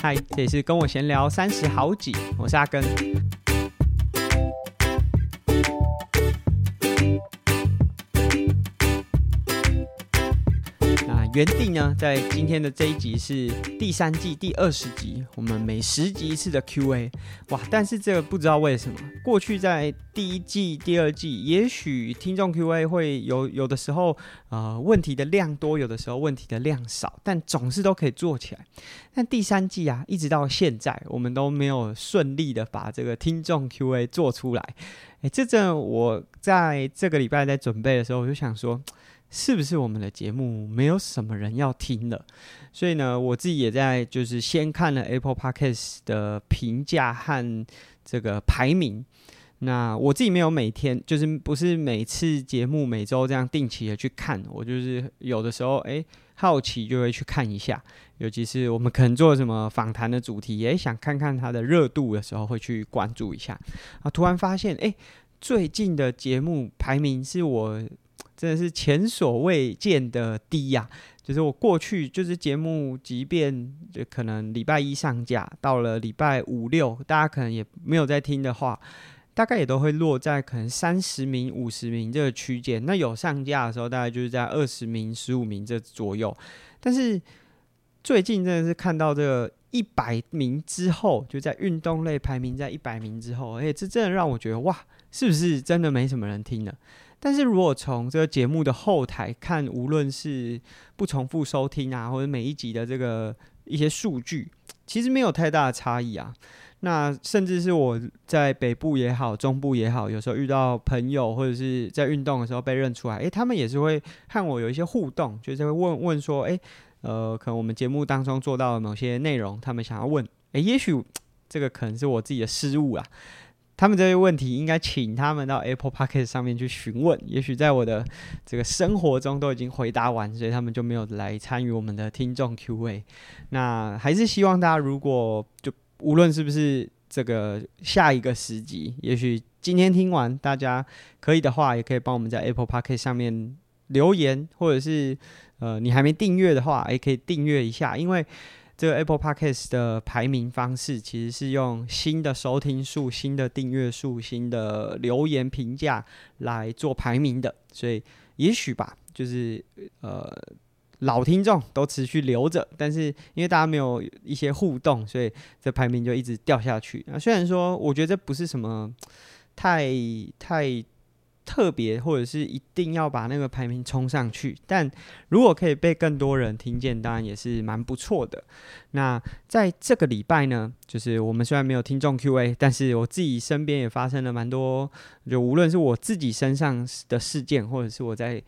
嗨，这里是跟我闲聊三十好几，我是阿根。原定呢，在今天的这一集是第三季第二十集，我们每十集一次的 Q&A，哇！但是这个不知道为什么，过去在第一季、第二季，也许听众 Q&A 会有有的时候，呃，问题的量多，有的时候问题的量少，但总是都可以做起来。但第三季啊，一直到现在，我们都没有顺利的把这个听众 Q&A 做出来。诶，这阵我在这个礼拜在准备的时候，我就想说。是不是我们的节目没有什么人要听了？所以呢，我自己也在就是先看了 Apple Podcast 的评价和这个排名。那我自己没有每天，就是不是每次节目每周这样定期的去看，我就是有的时候哎好奇就会去看一下。尤其是我们可能做什么访谈的主题，也想看看它的热度的时候，会去关注一下。啊，突然发现哎，最近的节目排名是我。真的是前所未见的低呀、就是我过去就是节目，即便就可能礼拜一上架，到了礼拜五六，大家可能也没有在听的话，大概也都会落在可能三十名、五十名这个区间。那有上架的时候，大概就是在二十名、十五名这左右。但是最近真的是看到这个一百名之后，就在运动类排名在一百名之后，而且，这真的让我觉得哇，是不是真的没什么人听了？但是如果从这个节目的后台看，无论是不重复收听啊，或者每一集的这个一些数据，其实没有太大的差异啊。那甚至是我在北部也好，中部也好，有时候遇到朋友或者是在运动的时候被认出来，诶，他们也是会和我有一些互动，就是会问问说，诶，呃，可能我们节目当中做到了某些内容，他们想要问，诶，也许这个可能是我自己的失误啊。他们这些问题应该请他们到 Apple Podcast 上面去询问，也许在我的这个生活中都已经回答完，所以他们就没有来参与我们的听众 Q&A。那还是希望大家如果就无论是不是这个下一个十集，也许今天听完，大家可以的话，也可以帮我们在 Apple Podcast 上面留言，或者是呃你还没订阅的话，也可以订阅一下，因为。这个 Apple Podcast 的排名方式其实是用新的收听数、新的订阅数、新的留言评价来做排名的，所以也许吧，就是呃老听众都持续留着，但是因为大家没有一些互动，所以这排名就一直掉下去。那虽然说，我觉得这不是什么太太。特别或者是一定要把那个排名冲上去，但如果可以被更多人听见，当然也是蛮不错的。那在这个礼拜呢，就是我们虽然没有听众 Q&A，但是我自己身边也发生了蛮多，就无论是我自己身上的事件，或者是我在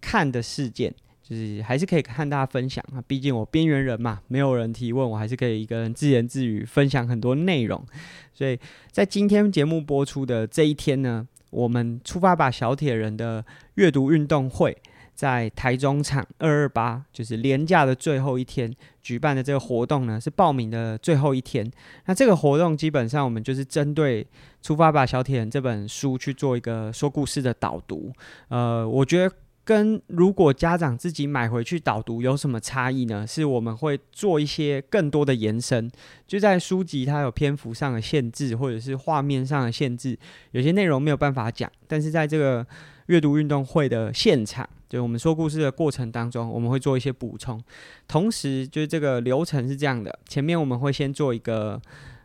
看的事件，就是还是可以和大家分享啊。毕竟我边缘人嘛，没有人提问，我还是可以一个人自言自语分享很多内容。所以在今天节目播出的这一天呢，我们出发吧，小铁人的阅读运动会在台中场二二八，就是连假的最后一天举办的这个活动呢，是报名的最后一天。那这个活动基本上我们就是针对《出发吧，小铁人》这本书去做一个说故事的导读。呃，我觉得。跟如果家长自己买回去导读有什么差异呢？是我们会做一些更多的延伸，就在书籍它有篇幅上的限制，或者是画面上的限制，有些内容没有办法讲。但是在这个阅读运动会的现场，就我们说故事的过程当中，我们会做一些补充。同时，就是这个流程是这样的：前面我们会先做一个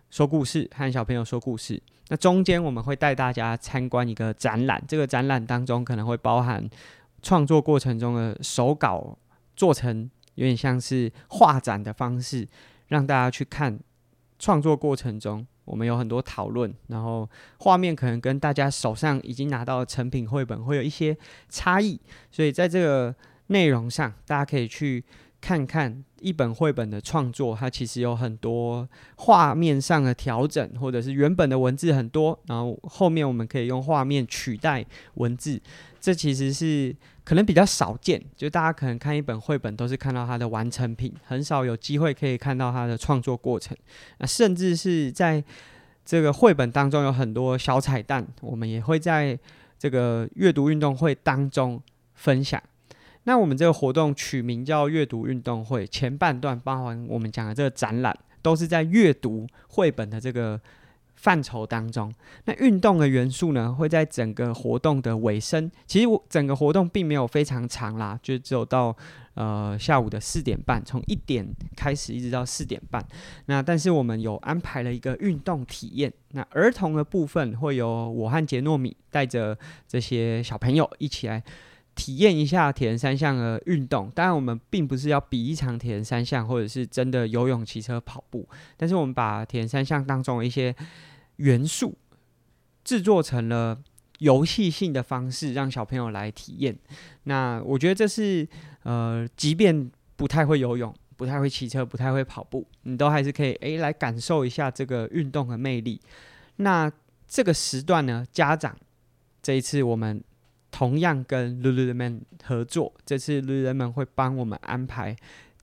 说故事，和小朋友说故事。那中间我们会带大家参观一个展览，这个展览当中可能会包含。创作过程中的手稿做成有点像是画展的方式，让大家去看。创作过程中，我们有很多讨论，然后画面可能跟大家手上已经拿到的成品绘本会有一些差异，所以在这个内容上，大家可以去看看一本绘本的创作，它其实有很多画面上的调整，或者是原本的文字很多，然后后面我们可以用画面取代文字。这其实是可能比较少见，就大家可能看一本绘本都是看到它的完成品，很少有机会可以看到它的创作过程。那甚至是在这个绘本当中有很多小彩蛋，我们也会在这个阅读运动会当中分享。那我们这个活动取名叫阅读运动会，前半段包含我们讲的这个展览，都是在阅读绘本的这个范畴当中。那运动的元素呢，会在整个活动的尾声。其实我整个活动并没有非常长啦，就只有到呃下午的四点半，从一点开始一直到四点半。那但是我们有安排了一个运动体验。那儿童的部分会由我和杰诺米带着这些小朋友一起来。体验一下铁人三项的运动，当然我们并不是要比一场铁人三项，或者是真的游泳、骑车、跑步，但是我们把铁人三项当中的一些元素制作成了游戏性的方式，让小朋友来体验。那我觉得这是呃，即便不太会游泳、不太会骑车、不太会跑步，你都还是可以诶来感受一下这个运动的魅力。那这个时段呢，家长这一次我们。同样跟 Lululemon 合作，这次 Lululemon 会帮我们安排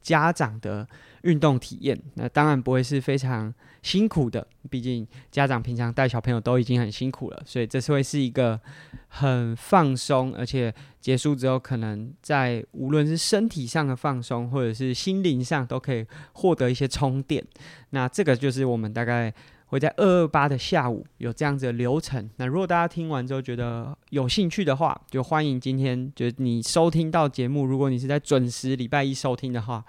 家长的运动体验。那当然不会是非常辛苦的，毕竟家长平常带小朋友都已经很辛苦了，所以这次会是一个很放松，而且结束之后可能在无论是身体上的放松，或者是心灵上都可以获得一些充电。那这个就是我们大概。会在二二八的下午有这样子的流程。那如果大家听完之后觉得有兴趣的话，就欢迎今天就你收听到节目。如果你是在准时礼拜一收听的话，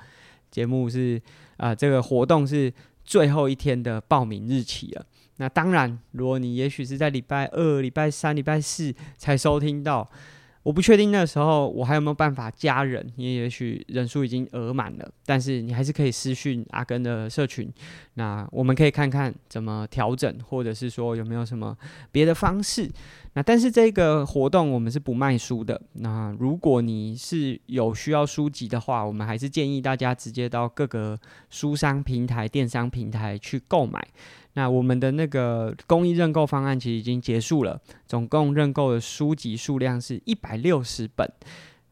节目是啊、这个活动是最后一天的报名日期了。那当然，如果你也许是在礼拜二、礼拜三、礼拜四才收听到。我不确定那时候我还有没有办法加人，因为也许人数已经额满了。但是你还是可以私讯阿根的社群，那我们可以看看怎么调整，或者是说有没有什么别的方式。那但是这个活动我们是不卖书的。那如果你是有需要书籍的话，我们还是建议大家直接到各个书商平台、电商平台去购买。那我们的那个公益认购方案其实已经结束了，总共认购的书籍数量是一百六十本，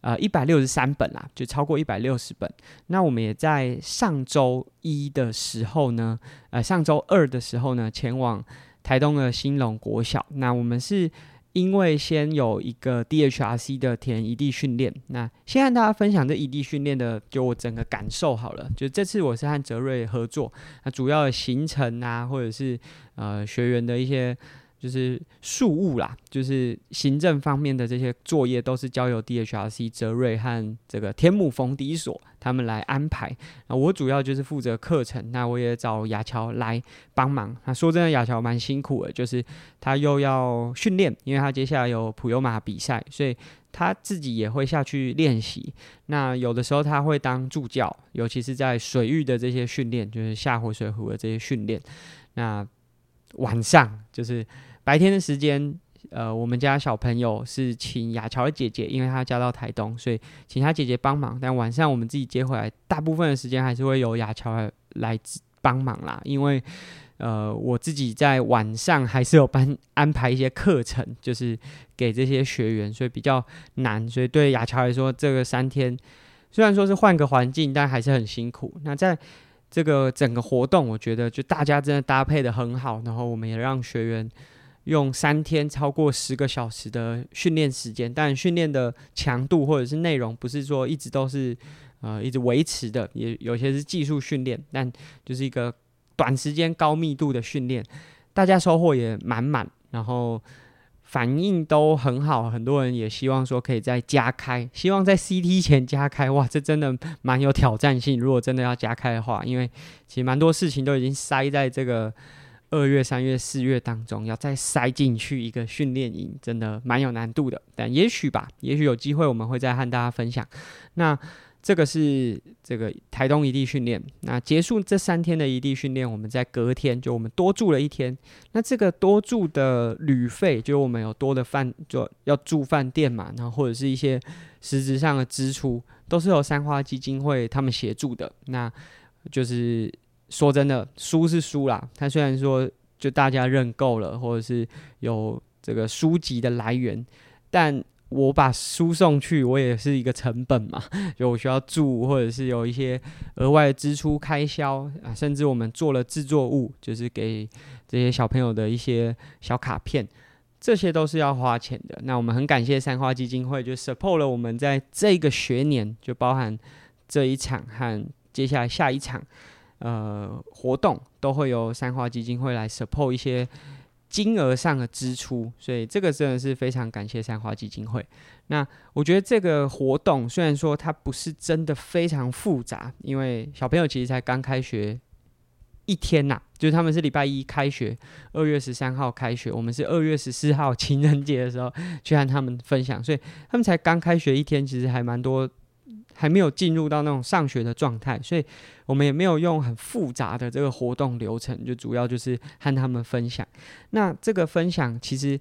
呃，一百六十三本啦，就超过一百六十本。那我们也在上周一的时候呢，呃，上周二的时候呢，前往台东的兴隆国小。那我们是。因为先有一个 DHRC 的田一地训练，那先和大家分享这一地训练的就我整个感受好了。就这次我是和泽瑞合作，那主要的行程啊，或者是呃学员的一些。就是事务啦，就是行政方面的这些作业都是交由 DHRC 泽瑞和这个天母逢迪所他们来安排。那我主要就是负责课程，那我也找雅乔来帮忙。那说真的，雅乔蛮辛苦的，就是他又要训练，因为他接下来有普悠玛比赛，所以他自己也会下去练习。那有的时候他会当助教，尤其是在水域的这些训练，就是下活水湖的这些训练。那晚上就是。白天的时间，呃，我们家小朋友是请雅乔的姐姐，因为她嫁到台东，所以请她姐姐帮忙。但晚上我们自己接回来，大部分的时间还是会由雅乔来帮忙啦。因为，呃，我自己在晚上还是有班安排一些课程，就是给这些学员，所以比较难。所以对雅乔来说，这个三天虽然说是换个环境，但还是很辛苦。那在这个整个活动，我觉得就大家真的搭配得很好，然后我们也让学员。用三天超过十个小时的训练时间，但训练的强度或者是内容不是说一直都是呃一直维持的，也有些是技术训练，但就是一个短时间高密度的训练，大家收获也满满，然后反应都很好，很多人也希望说可以再加开，希望在 CT 前加开，哇，这真的蛮有挑战性。如果真的要加开的话，因为其实蛮多事情都已经塞在这个。二月、三月、四月当中，要再塞进去一个训练营，真的蛮有难度的。但也许吧，也许有机会我们会再和大家分享。那这个是这个台东一地训练。那结束这三天的一地训练，我们在隔天就我们多住了一天。那这个多住的旅费，就我们有多的饭，就要住饭店嘛，然后或者是一些实质上的支出，都是由三花基金会他们协助的。那就是。说真的，书是书啦。他虽然说就大家认购了，或者是有这个书籍的来源，但我把书送去，我也是一个成本嘛。就我需要住，或者是有一些额外的支出开销啊，甚至我们做了制作物，就是给这些小朋友的一些小卡片，这些都是要花钱的。那我们很感谢三花基金会，就 support 了我们在这个学年，就包含这一场和接下来下一场。呃活动，都会由三花基金会来 support 一些金额上的支出，所以这个真的是非常感谢三花基金会。那我觉得这个活动虽然说它不是真的非常复杂，因为小朋友其实才刚开学。一天呐、就是他们是礼拜一开学，二月十三号开学，我们是二月十四号情人节的时候去和他们分享，所以他们才刚开学一天，其实还蛮多，还没有进入到那种上学的状态，所以我们也没有用很复杂的这个活动流程，就主要就是和他们分享。那这个分享其实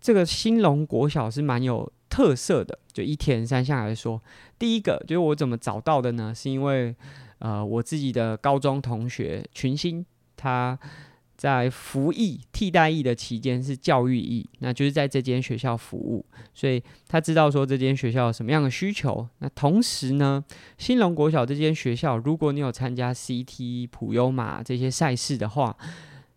这个兴隆国小是蛮有特色的，就一天三项来说，第一个就是我怎么找到的呢？是因为。呃，我自己的高中同学群星，他在服役替代役的期间是教育役，那就是在这间学校服务，所以他知道说这间学校有什么样的需求。那同时呢，兴隆国小这间学校，如果你有参加 CT、普优马这些赛事的话，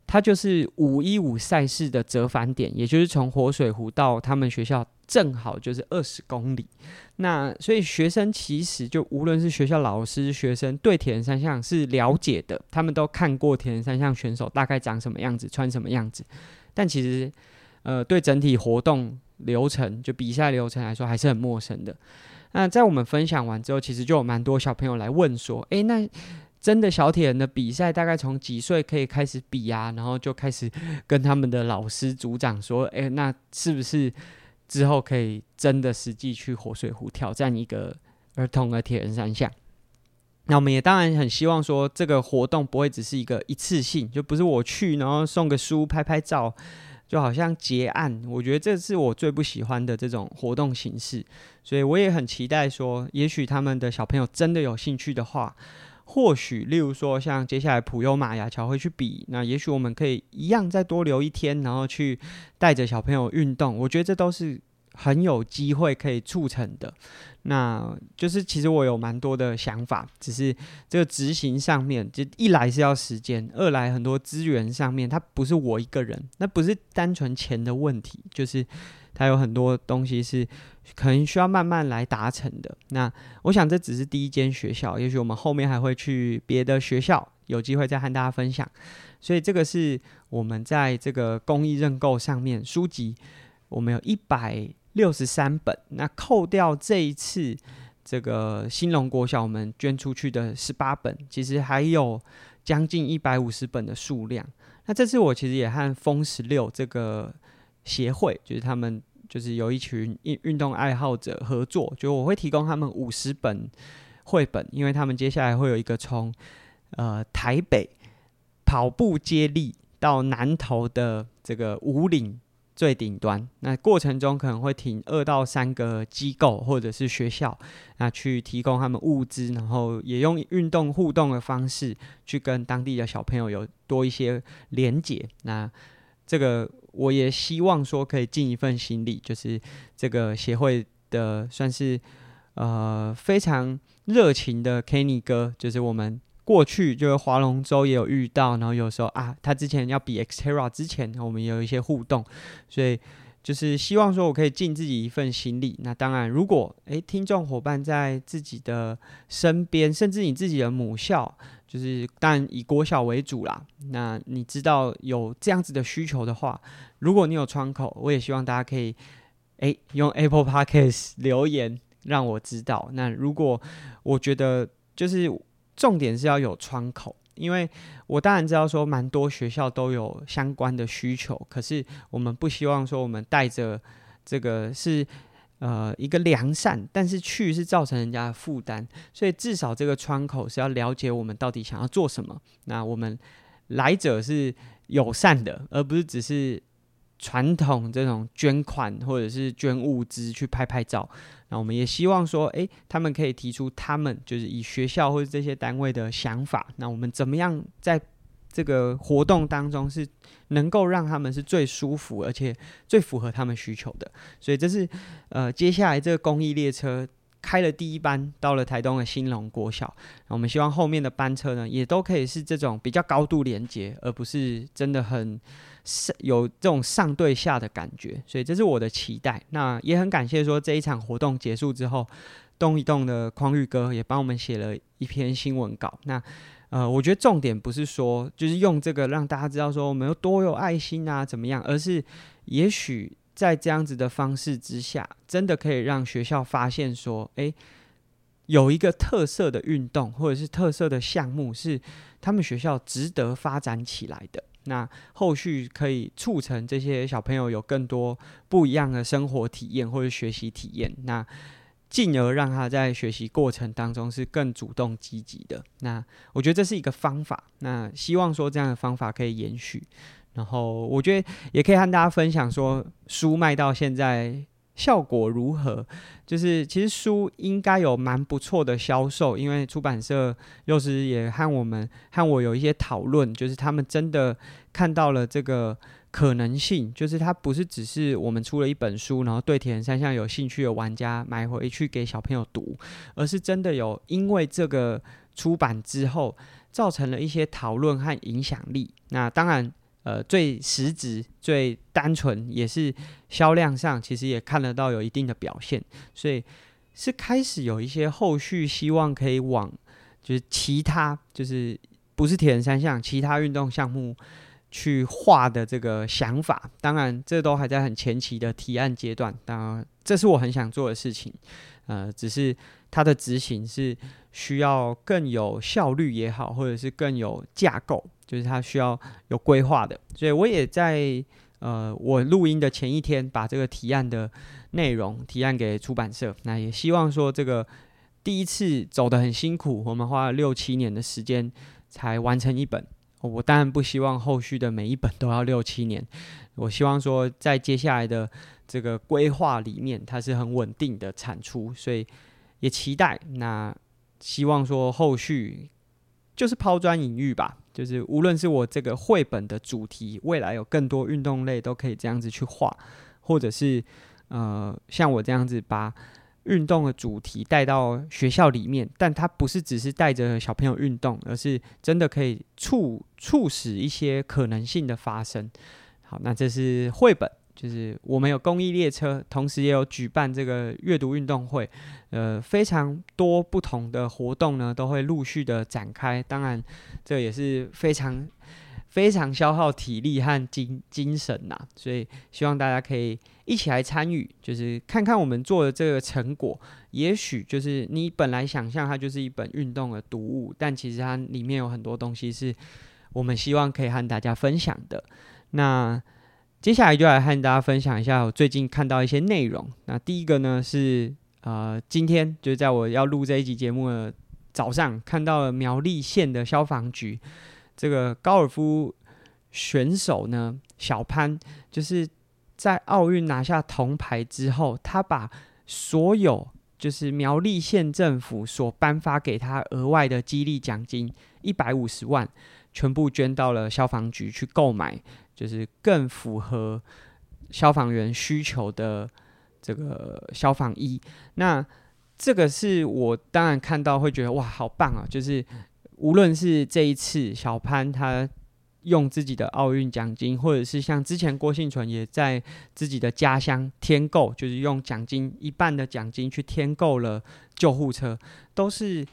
它就是五一五赛事的折返点，也就是从活水湖到他们学校正好就是二十公里。那所以学生其实就无论是学校老师、学生对铁人三项是了解的，他们都看过铁人三项选手大概长什么样子、穿什么样子。但其实，呃，对整体活动流程就比赛流程来说还是很陌生的。那在我们分享完之后，其实就有蛮多小朋友来问说：“诶，那？”真的小铁人的比赛大概从几岁可以开始比啊？然后就开始跟他们的老师组长说：“哎，那是不是之后可以真的实际去活水湖挑战一个儿童的铁人三项？”那我们也当然很希望说，这个活动不会只是一个一次性，就不是我去然后送个书、拍拍照，就好像结案。我觉得这是我最不喜欢的这种活动形式，所以我也很期待说，也许他们的小朋友真的有兴趣的话。或许，例如说，像接下来普悠玛雅桥会去比，那也许我们可以一样再多留一天，然后去带着小朋友运动。我觉得这都是很有机会可以促成的。那就是其实我有蛮多的想法，只是这个执行上面，就一来是要时间，二来很多资源上面，它不是我一个人，那不是单纯钱的问题，就是。它有很多东西是可能需要慢慢来达成的。那我想这只是第一间学校，也许我们后面还会去别的学校，有机会再和大家分享。所以这个是我们在这个公益认购上面书籍，我们有一百六十三本。那扣掉这一次这个兴隆国小我们捐出去的十八本，其实还有将近一百五十本的数量。那这次我其实也和风十六这个。协会就是他们，就是有一群运运动爱好者合作，就我会提供他们五十本绘本，因为他们接下来会有一个从呃台北跑步接力到南投的这个五岭最顶端，那过程中可能会停二到三个机构或者是学校，那去提供他们物资，然后也用运动互动的方式去跟当地的小朋友有多一些连结。那这个。我也希望说可以尽一份心力，就是这个协会的算是呃非常热情的 Kenny 哥，就是我们过去就是划龙舟也有遇到，然后有时候啊，他之前要比 Xterra 之前，我们也有一些互动，所以就是希望说我可以尽自己一份心力。那当然，如果诶听众伙伴在自己的身边，甚至你自己的母校。就是，但以国小为主啦。那你知道有这样子的需求的话，如果你有窗口，我也希望大家可以，哎，用 Apple Podcast 留言让我知道。那如果我觉得就是重点是要有窗口，因为我当然知道说蛮多学校都有相关的需求，可是我们不希望说我们带着这个是。呃，一个良善，但是去是造成人家的负担，所以至少这个窗口是要了解我们到底想要做什么。那我们来者是友善的，而不是只是传统这种捐款或者是捐物资去拍拍照。那我们也希望说，诶，他们可以提出他们就是以学校或者这些单位的想法。那我们怎么样在这个活动当中是能够让他们是最舒服，而且最符合他们需求的，所以这是呃接下来这个公益列车开了第一班到了台东的兴隆国小，我们希望后面的班车呢也都可以是这种比较高度连接，而不是真的很有这种上对下的感觉，所以这是我的期待。那也很感谢说这一场活动结束之后，动一动的匡玉哥也帮我们写了一篇新闻稿。那呃，我觉得重点不是说就是用这个让大家知道说我们有多有爱心啊，怎么样，而是也许在这样子的方式之下，真的可以让学校发现说，诶，有一个特色的运动或者是特色的项目是他们学校值得发展起来的。那后续可以促成这些小朋友有更多不一样的生活体验或者学习体验，那进而让他在学习过程当中是更主动积极的。那我觉得这是一个方法，那希望说这样的方法可以延续。然后我觉得也可以和大家分享说，书卖到现在。效果如何？就是其实书应该有蛮不错的销售，因为出版社幼师也和我们和我有一些讨论，就是他们真的看到了这个可能性，就是它不是只是我们出了一本书，然后对铁人三项有兴趣的玩家买回去给小朋友读，而是真的有因为这个出版之后造成了一些讨论和影响力。那当然。呃，最实质、最单纯，也是销量上，其实也看得到有一定的表现，所以是开始有一些后续希望可以往，就是其他，就是不是铁人三项，其他运动项目去画的这个想法。当然，这都还在很前期的提案阶段，当然，这是我很想做的事情。呃，只是它的执行是需要更有效率也好，或者是更有架构。就是它需要有规划的，所以我也在呃，我录音的前一天把这个提案的内容提案给出版社。那也希望说，这个第一次走得很辛苦，我们花了六七年的时间才完成一本。我当然不希望后续的每一本都要六七年，我希望说在接下来的这个规划里面，它是很稳定的产出，所以也期待。那希望说后续就是抛砖引玉吧。就是无论是我这个绘本的主题，未来有更多运动类都可以这样子去画，或者是呃像我这样子把运动的主题带到学校里面，但它不是只是带着小朋友运动，而是真的可以促促使一些可能性的发生。好，那这是绘本。就是我们有公益列车，同时也有举办这个阅读运动会，呃，非常多不同的活动呢，都会陆续的展开。当然，这也是非常非常消耗体力和精精神呐，所以希望大家可以一起来参与，就是看看我们做的这个成果。也许就是你本来想象它就是一本运动的读物，但其实它里面有很多东西是我们希望可以和大家分享的。那。接下来就来和大家分享一下我最近看到一些内容。那第一个呢是呃，今天就在我要录这一集节目的早上，看到了苗栗县的消防局这个高尔夫选手呢小潘，就是在奥运拿下铜牌之后，他把所有就是苗栗县政府所颁发给他额外的激励奖金一百五十万，全部捐到了消防局去购买。就是更符合消防员需求的这个消防衣，那这个是我当然看到会觉得哇，好棒啊！就是无论是这一次小潘他用自己的奥运奖金，或者是像之前郭婞淳也在自己的家乡添购，就是用奖金一半的奖金去添购了救护车，都是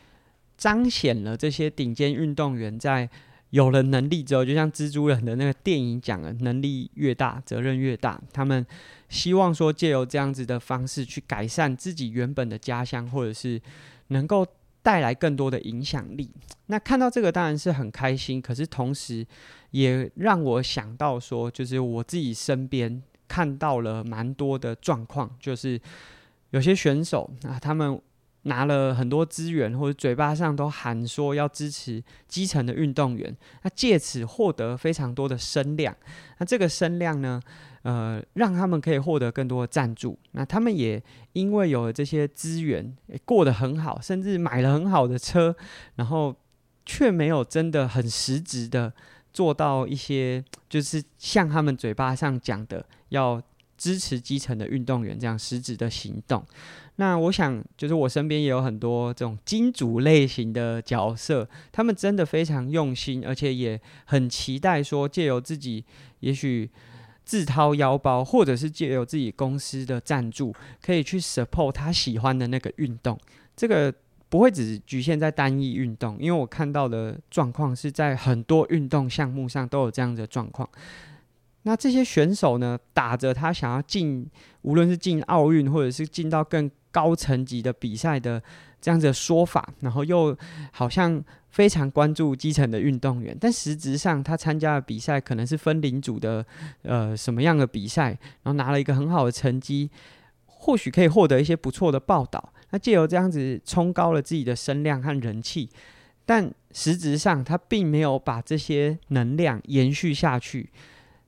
彰显了这些顶尖运动员在。有了能力之后，就像蜘蛛人的那个电影讲的，能力越大，责任越大。他们希望说，借由这样子的方式去改善自己原本的家乡，或者是能够带来更多的影响力。那看到这个当然是很开心，可是同时也让我想到说，就是我自己身边看到了蛮多的状况，就是有些选手啊，他们。拿了很多资源，或者嘴巴上都喊说要支持基层的运动员，那借此获得非常多的声量。那这个声量呢，呃，让他们可以获得更多的赞助。那他们也因为有了这些资源，过得很好，甚至买了很好的车，然后却没有真的很实质的做到一些，就是像他们嘴巴上讲的要支持基层的运动员这样实质的行动。那我想，就是我身边也有很多这种金主类型的角色，他们真的非常用心，而且也很期待说，借由自己也许自掏腰包，或者是借由自己公司的赞助，可以去 support 他喜欢的那个运动。这个不会只局限在单一运动，因为我看到的状况是在很多运动项目上都有这样的状况。那这些选手呢，打着他想要进，无论是进奥运或者是进到更高层级的比赛的这样子的说法，然后又好像非常关注基层的运动员，但实质上他参加的比赛可能是分龄组的，呃，什么样的比赛，然后拿了一个很好的成绩，或许可以获得一些不错的报道。那借由这样子冲高了自己的声量和人气，但实质上他并没有把这些能量延续下去。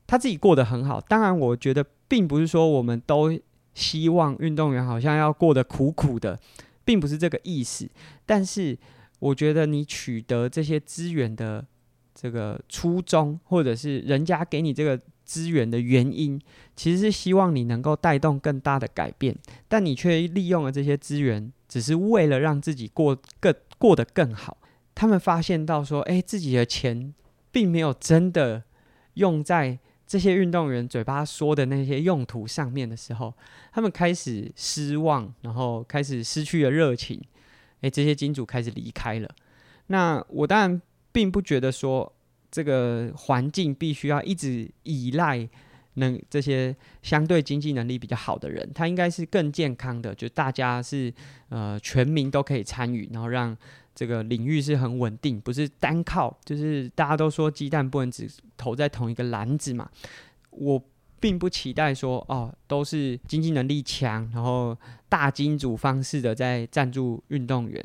他自己过得很好，当然，我觉得并不是说我们都希望运动员好像要过得苦苦的，并不是这个意思。但是，我觉得你取得这些资源的这个初衷，或者是人家给你这个资源的原因，其实是希望你能够带动更大的改变。但你却利用了这些资源，只是为了让自己过更过得更好。他们发现到说，诶，自己的钱并没有真的用在。这些运动员嘴巴说的那些用途上面的时候，他们开始失望，然后开始失去了热情。诶，这些金主开始离开了。那我当然并不觉得说这个环境必须要一直依赖能这些相对经济能力比较好的人，他应该是更健康的，就大家是呃全民都可以参与，然后让。这个领域是很稳定，不是单靠，就是大家都说鸡蛋不能只投在同一个篮子嘛。我并不期待说哦，都是经济能力强，然后大金主方式的在赞助运动员。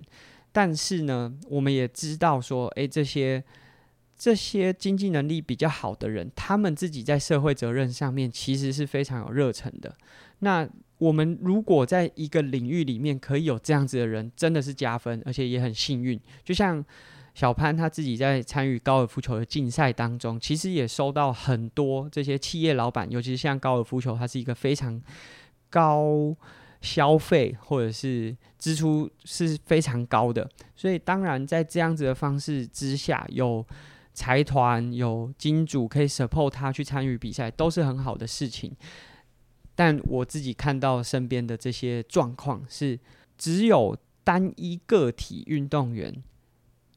但是呢，我们也知道说，诶，这些这些经济能力比较好的人，他们自己在社会责任上面其实是非常有热忱的。那我们如果在一个领域里面可以有这样子的人，真的是加分，而且也很幸运。就像小潘他自己在参与高尔夫球的竞赛当中，其实也收到很多这些企业老板，尤其是像高尔夫球，它是一个非常高消费或者是支出是非常高的。所以当然在这样子的方式之下，有财团有金主可以 support 他去参与比赛，都是很好的事情。但我自己看到身边的这些状况是，只有单一个体运动员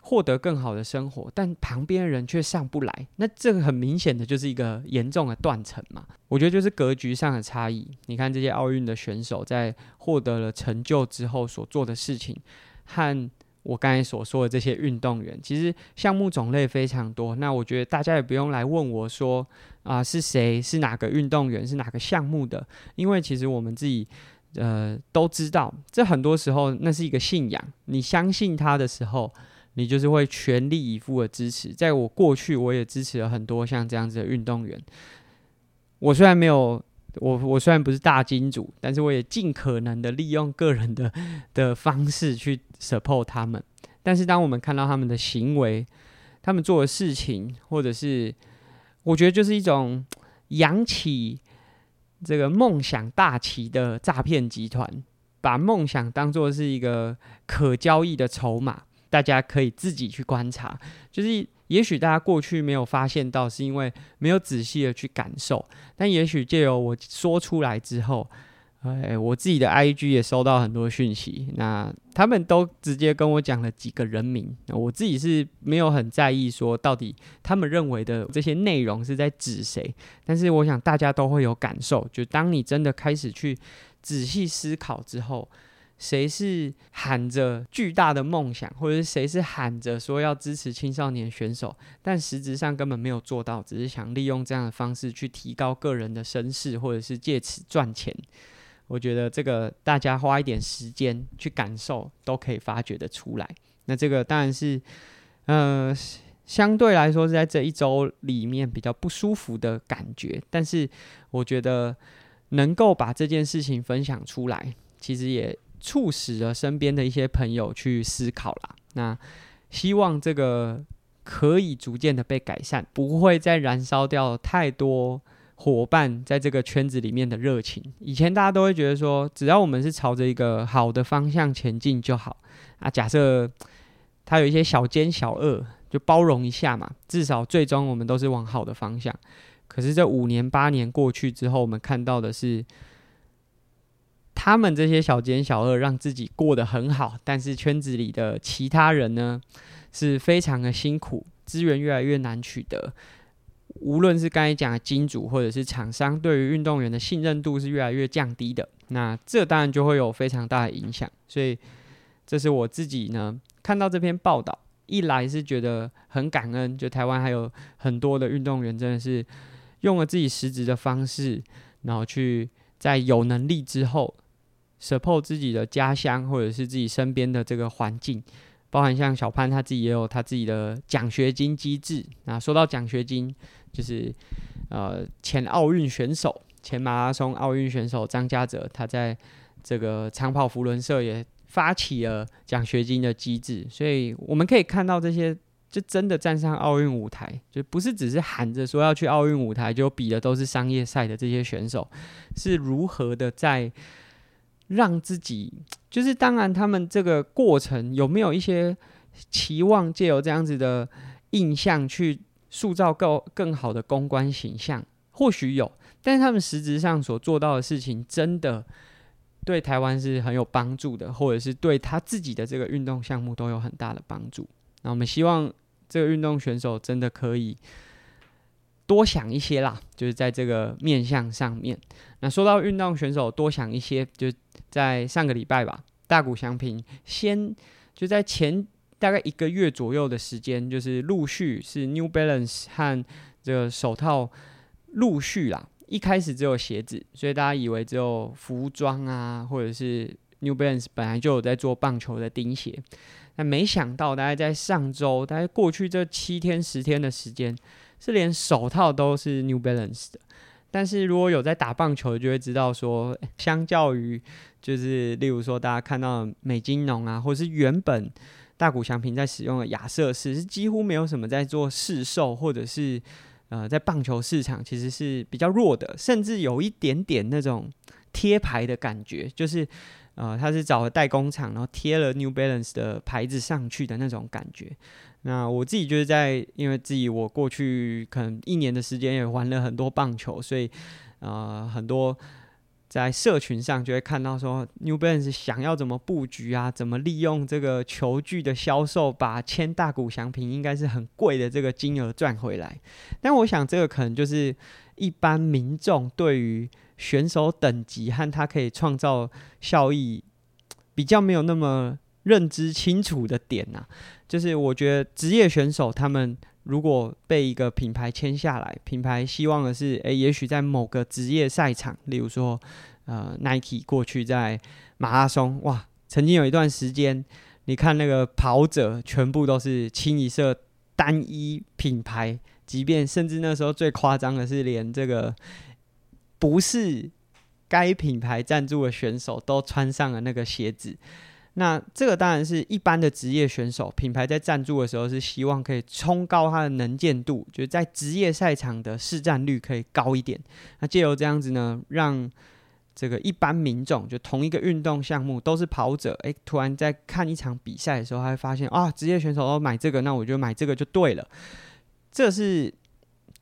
获得更好的生活，但旁边人却上不来。那这个很明显的就是一个严重的断层嘛。我觉得就是格局上的差异。你看这些奥运的选手在获得了成就之后所做的事情，和。我刚才所说的这些运动员，其实项目种类非常多。那我觉得大家也不用来问我说啊、是谁，是哪个运动员，是哪个项目的，因为其实我们自己呃都知道，这很多时候那是一个信仰。你相信他的时候，你就是会全力以赴的支持。在我过去，我也支持了很多像这样子的运动员。我虽然没有。我我虽然不是大金主，但是我也尽可能的利用个人的的方式去 support 他们。但是当我们看到他们的行为，他们做的事情，或者是我觉得就是一种扬起这个梦想大旗的诈骗集团，把梦想当做是一个可交易的筹码，大家可以自己去观察，就是。也许大家过去没有发现到，是因为没有仔细的去感受。但也许借由我说出来之后，哎，我自己的 IG 也收到很多讯息。那他们都直接跟我讲了几个人名，我自己是没有很在意说到底他们认为的这些内容是在指谁。但是我想大家都会有感受，就当你真的开始去仔细思考之后。谁是喊着巨大的梦想，或者是谁是喊着说要支持青少年选手，但实质上根本没有做到，只是想利用这样的方式去提高个人的声势，或者是借此赚钱。我觉得这个大家花一点时间去感受，都可以发掘得出来。那这个当然是，呃，相对来说是在这一周里面比较不舒服的感觉，但是我觉得能够把这件事情分享出来，其实也。促使了身边的一些朋友去思考啦，那希望这个可以逐渐的被改善，不会再燃烧掉太多伙伴在这个圈子里面的热情。以前大家都会觉得说，只要我们是朝着一个好的方向前进就好啊。假设他有一些小奸小恶，就包容一下嘛，至少最终我们都是往好的方向。可是这五年八年过去之后，我们看到的是。他们这些小奸小恶让自己过得很好，但是圈子里的其他人呢，是非常的辛苦，资源越来越难取得。无论是刚才讲的金主或者是厂商，对于运动员的信任度是越来越降低的。那这当然就会有非常大的影响。所以，这是我自己呢看到这篇报道，一来是觉得很感恩，就台湾还有很多的运动员真的是用了自己实职的方式，然后去在有能力之后，support 自己的家乡或者是自己身边的这个环境。包含像小潘他自己也有他自己的奖学金机制。那说到奖学金，就是呃前奥运选手、前马拉松奥运选手张家泽，他在这个长跑扶轮社也发起了奖学金的机制。所以我们可以看到这些，就真的站上奥运舞台，就不是只是喊着说要去奥运舞台，就比的都是商业赛的这些选手，是如何的在。让自己 就是，当然，他们这个过程有没有一些期望，借由这样子的印象去塑造更更好的公关形象？或许有，但是他们实质上所做到的事情，真的对台湾是很有帮助的，或者是对他自己的这个运动项目都有很大的帮助。那我们希望这个运动选手真的可以。多想一些啦，就是在这个面向上面。那说到运动选手多想一些，就在上个礼拜吧，大谷翔平先就在前大概一个月左右的时间，就是陆续是 New Balance 和这个手套陆续啦。一开始只有鞋子，所以大家以为只有服装啊，或者是 New Balance 本来就有在做棒球的钉鞋，但没想到大概在上周，大概过去这七天十天的时间。是连手套都是 New Balance 的，但是如果有在打棒球，就会知道说，相较于就是例如说大家看到美金农啊，或者是原本大谷翔平在使用的亚瑟士，是几乎没有什么在做市售，或者是呃在棒球市场其实是比较弱的，甚至有一点点那种贴牌的感觉，就是呃他是找了代工厂，然后贴了 New Balance 的牌子上去的那种感觉。那我自己就是在，因为自己我过去可能一年的时间也玩了很多棒球，所以呃很多在社群上就会看到说，New Balance 想要怎么布局啊，怎么利用这个球具的销售，把签大股祥平应该是很贵的这个金额赚回来。但我想这个可能就是一般民众对于选手等级和他可以创造效益比较没有那么认知清楚的点呐、啊。就是我觉得职业选手他们如果被一个品牌签下来，品牌希望的是，诶、也许在某个职业赛场，例如说，呃，Nike 过去在马拉松，哇，曾经有一段时间，你看那个跑者全部都是清一色单一品牌，即便甚至那时候最夸张的是，连这个不是该品牌赞助的选手都穿上了那个鞋子。那这个当然是一般的职业选手，品牌在赞助的时候是希望可以冲高它的能见度，就是在职业赛场的市占率可以高一点。那借由这样子呢，让这个一般民众就同一个运动项目都是跑者，诶，突然在看一场比赛的时候，他会发现啊，职业选手都买这个，那我就买这个就对了。这是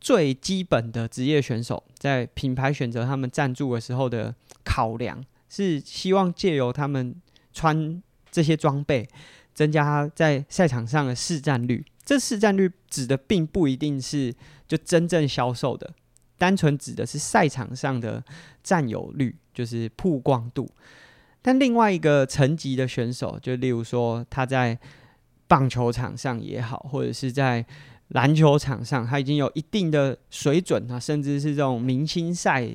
最基本的职业选手在品牌选择他们赞助的时候的考量，是希望借由他们。穿这些装备，增加他在赛场上的市占率。这市占率指的并不一定是就真正销售的，单纯指的是赛场上的占有率，就是曝光度。但另外一个层级的选手，就例如说他在棒球场上也好，或者是在篮球场上，他已经有一定的水准啊，甚至是这种明星赛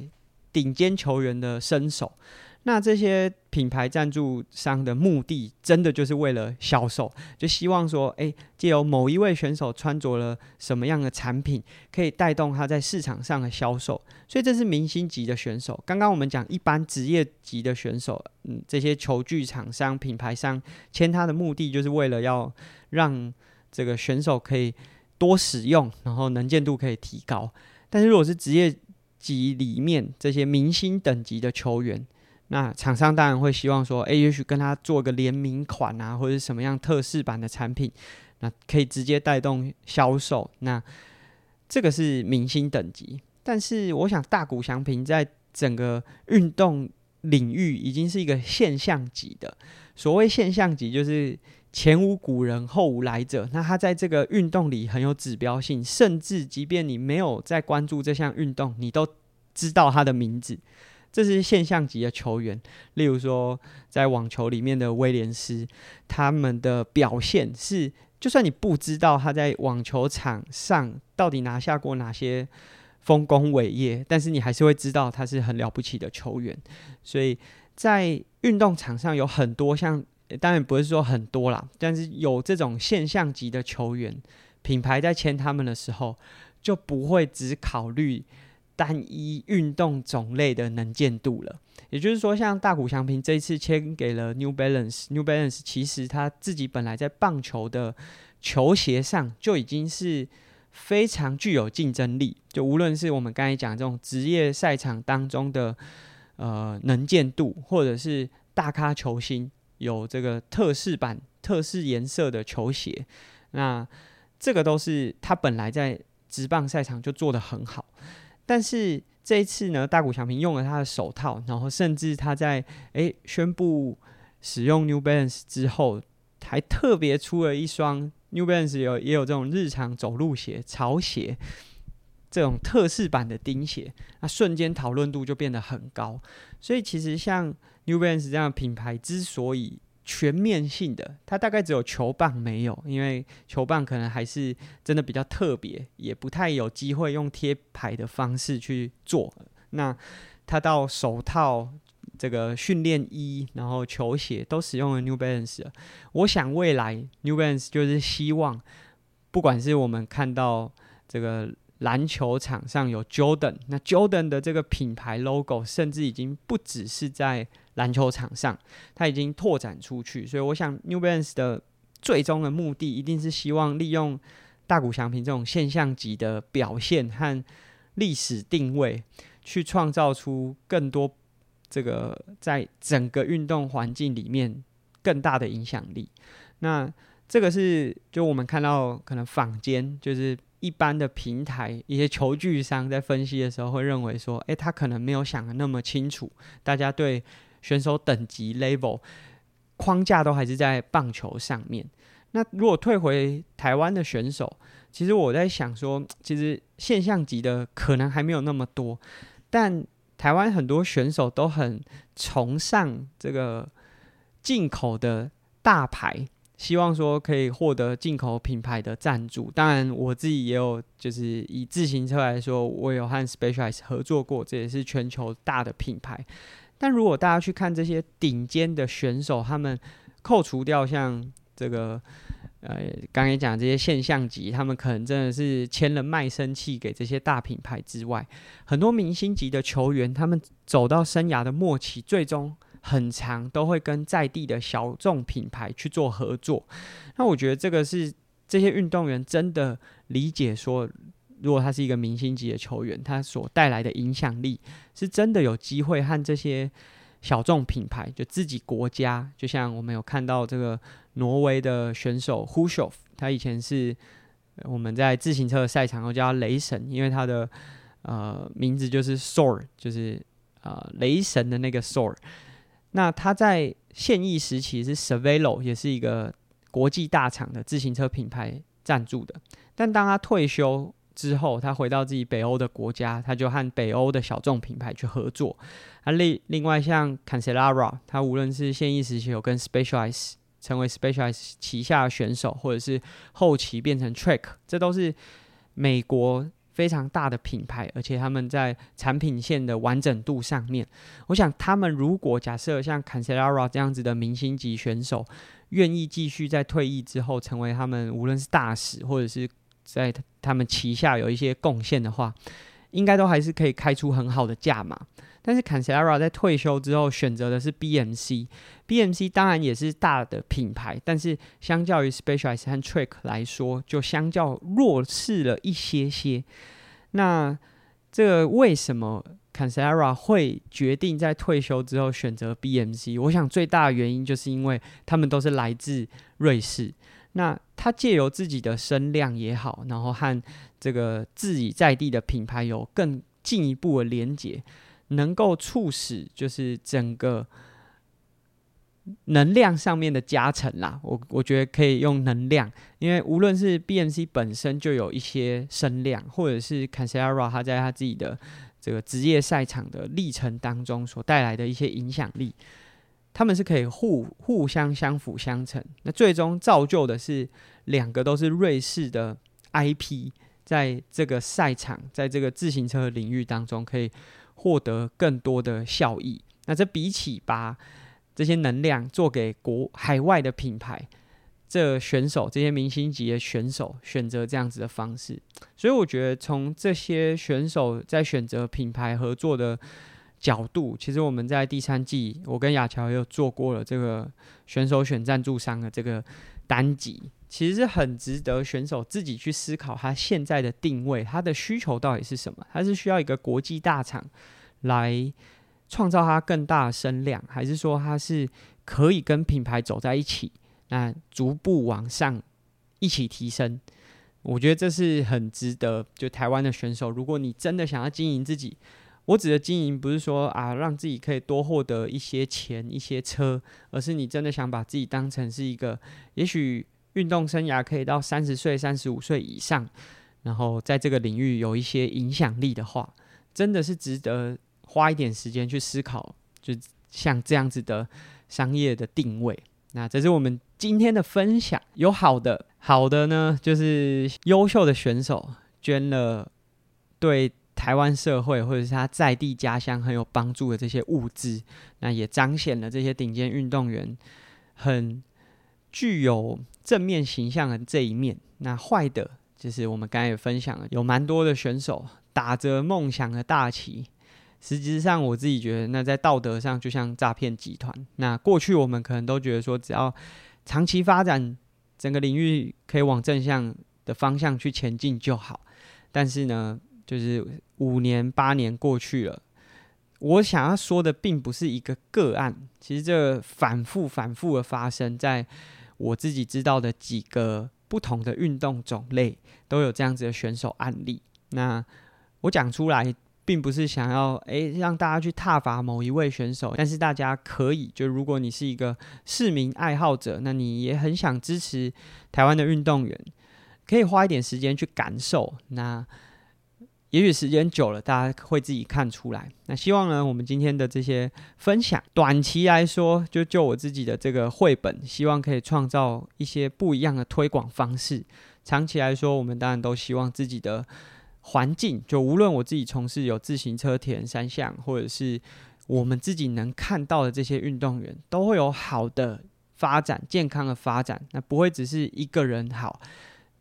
顶尖球员的身手。那这些品牌赞助商的目的，真的就是为了销售，就希望说，诶，借由某一位选手穿着了什么样的产品，可以带动他在市场上的销售。所以这是明星级的选手。刚刚我们讲一般职业级的选手，嗯，这些球具厂商、品牌商签他的目的，就是为了要让这个选手可以多使用，然后能见度可以提高。但是如果是职业级里面这些明星等级的球员，那厂商当然会希望说，诶，也许跟他做个联名款啊，或者什么样特仕版的产品，那可以直接带动销售。那这个是明星等级，但是我想大谷翔平在整个运动领域已经是一个现象级的。所谓现象级，就是前无古人后无来者。那他在这个运动里很有指标性，甚至即便你没有在关注这项运动，你都知道他的名字。这是现象级的球员。例如说，在网球里面的威廉斯，他们的表现是，就算你不知道他在网球场上到底拿下过哪些丰功伟业，但是你还是会知道他是很了不起的球员。所以在运动场上有很多像，当然不是说很多啦，但是有这种现象级的球员，品牌在签他们的时候，就不会只考虑单一运动种类的能见度了。也就是说，像大谷翔平这一次签给了 New Balance，New Balance 其实他自己本来在棒球的球鞋上就已经是非常具有竞争力。就无论是我们刚才讲这种职业赛场当中的呃能见度，或者是大咖球星有这个特仕版、特仕颜色的球鞋，那这个都是他本来在职棒赛场就做得很好。但是这一次呢，大谷翔平用了他的手套，然后甚至他在诶宣布使用 New Balance 之后，还特别出了一双 New Balance 有也有这种日常走路鞋、潮鞋。这种特式版的钉鞋，那瞬间讨论度就变得很高。所以其实像 New Balance 这样的品牌之所以全面性的，它大概只有球棒没有，因为球棒可能还是真的比较特别，也不太有机会用贴牌的方式去做。那它到手套、这个训练衣，然后球鞋都使用了 New Balance。我想未来 New Balance 就是希望，不管是我们看到这个。篮球场上有 Jordan，那 Jordan 的这个品牌 logo 甚至已经不只是在篮球场上，它已经拓展出去。所以我想 New Balance 的最终的目的一定是希望利用大谷翔平这种现象级的表现和历史定位，去创造出更多这个在整个运动环境里面更大的影响力。那这个是就我们看到可能坊间就是。一般的平台，一些球具商在分析的时候会认为说，诶，他可能没有想的那么清楚。大家对选手等级 level 框架都还是在棒球上面。那如果退回台湾的选手，其实我在想说，其实现象级的可能还没有那么多，但台湾很多选手都很崇尚这个进口的大牌。希望说可以获得进口品牌的赞助，当然我自己也有，就是以自行车来说，我有和 Specialized 合作过，这也是全球大的品牌。但如果大家去看这些顶尖的选手，他们扣除掉像这个呃刚才讲这些现象级，他们可能真的是签了卖身契给这些大品牌之外，很多明星级的球员，他们走到生涯的末期，最终。很长都会跟在地的小众品牌去做合作，那我觉得这个是这些运动员真的理解说，如果他是一个明星级的球员，他所带来的影响力是真的有机会和这些小众品牌，就自己国家，就像我们有看到这个挪威的选手 Hushov，他以前是我们在自行车赛场都叫他雷神，因为他的呃名字就是 SOR，就是呃雷神的那个 SOR。那他在现役时期是 s e v e l o 也是一个国际大厂的自行车品牌赞助的。但当他退休之后，他回到自己北欧的国家，他就和北欧的小众品牌去合作。啊，另另外像 Cancelara，他无论是现役时期有跟 Specialize 成为 Specialize 旗下选手，或者是后期变成 Trek，这都是美国。非常大的品牌，而且他们在产品线的完整度上面，我想他们如果假设像 Cancelara 这样子的明星级选手，愿意继续在退役之后成为他们无论是大使或者是在他们旗下有一些贡献的话，应该都还是可以开出很好的价码。但是 cancera 在退休之后选择的是 BMC，BMC 当然也是大的品牌，但是相较于 Specialized 和 Trick 来说，就相较弱势了一些些。那这个为什么 cancera 会决定在退休之后选择 BMC？我想最大的原因就是因为他们都是来自瑞士。那他借由自己的声量也好，然后和这个自己在地的品牌有更进一步的连接。能够促使就是整个能量上面的加成啦。我我觉得可以用能量，因为无论是 BMC 本身就有一些声量，或者是 Cancellara 他在他自己的这个职业赛场的历程当中所带来的一些影响力，他们是可以互互相相辅相成。那最终造就的是两个都是瑞士的 IP，在这个赛场，在这个自行车领域当中，可以获得更多的效益。那这比起把这些能量做给国海外的品牌，这选手这些明星级的选手选择这样子的方式，所以我觉得从这些选手在选择品牌合作的角度，其实我们在第三季，我跟雅乔也有做过了这个选手选赞助商的这个单集，其实是很值得选手自己去思考他现在的定位，他的需求到底是什么？他是需要一个国际大厂来创造他更大的声量，还是说他是可以跟品牌走在一起？那逐步往上一起提升，我觉得这是很值得。就台湾的选手，如果你真的想要经营自己，我指的经营不是说啊让自己可以多获得一些钱、一些车，而是你真的想把自己当成是一个，也许运动生涯可以到三十岁、三十五岁以上，然后在这个领域有一些影响力的话，真的是值得花一点时间去思考。就像这样子的商业的定位。那这是我们今天的分享，有好的，好的呢，就是优秀的选手捐了对台湾社会或者是他在地家乡很有帮助的这些物资，那也彰显了这些顶尖运动员很具有正面形象的这一面。那坏的，就是我们刚才也分享了，有蛮多的选手打着梦想的大旗。实际上，我自己觉得，那在道德上就像诈骗集团。那过去我们可能都觉得说，只要长期发展，整个领域可以往正向的方向去前进就好。但是呢，就是五年、八年过去了，我想要说的并不是一个个案。其实这反复、反复的发生在我自己知道的几个不同的运动种类，都有这样子的选手案例。那我讲出来。并不是想要诶让大家去挞伐某一位选手，但是大家可以就如果你是一个市民爱好者，那你也很想支持台湾的运动员，可以花一点时间去感受。那也许时间久了，大家会自己看出来。那希望呢，我们今天的这些分享，短期来说，就就我自己的这个绘本，希望可以创造一些不一样的推广方式。长期来说，我们当然都希望自己的。环境就无论我自己从事有自行车、铁人三项，或者是我们自己能看到的这些运动员，都会有好的发展、健康的发展。那不会只是一个人好，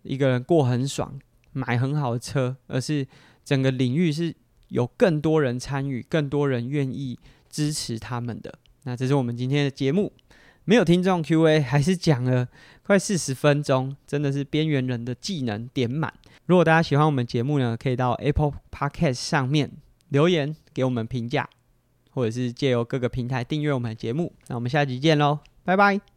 一个人过很爽，买很好的车，而是整个领域是有更多人参与，更多人愿意支持他们的。那这是我们今天的节目。没有听众 Q&A，还是讲了快四十分钟，真的是边缘人的技能点满。如果大家喜欢我们节目呢，可以到 Apple Podcast 上面留言给我们评价，或者是借由各个平台订阅我们的节目。那我们下集见喽，拜拜。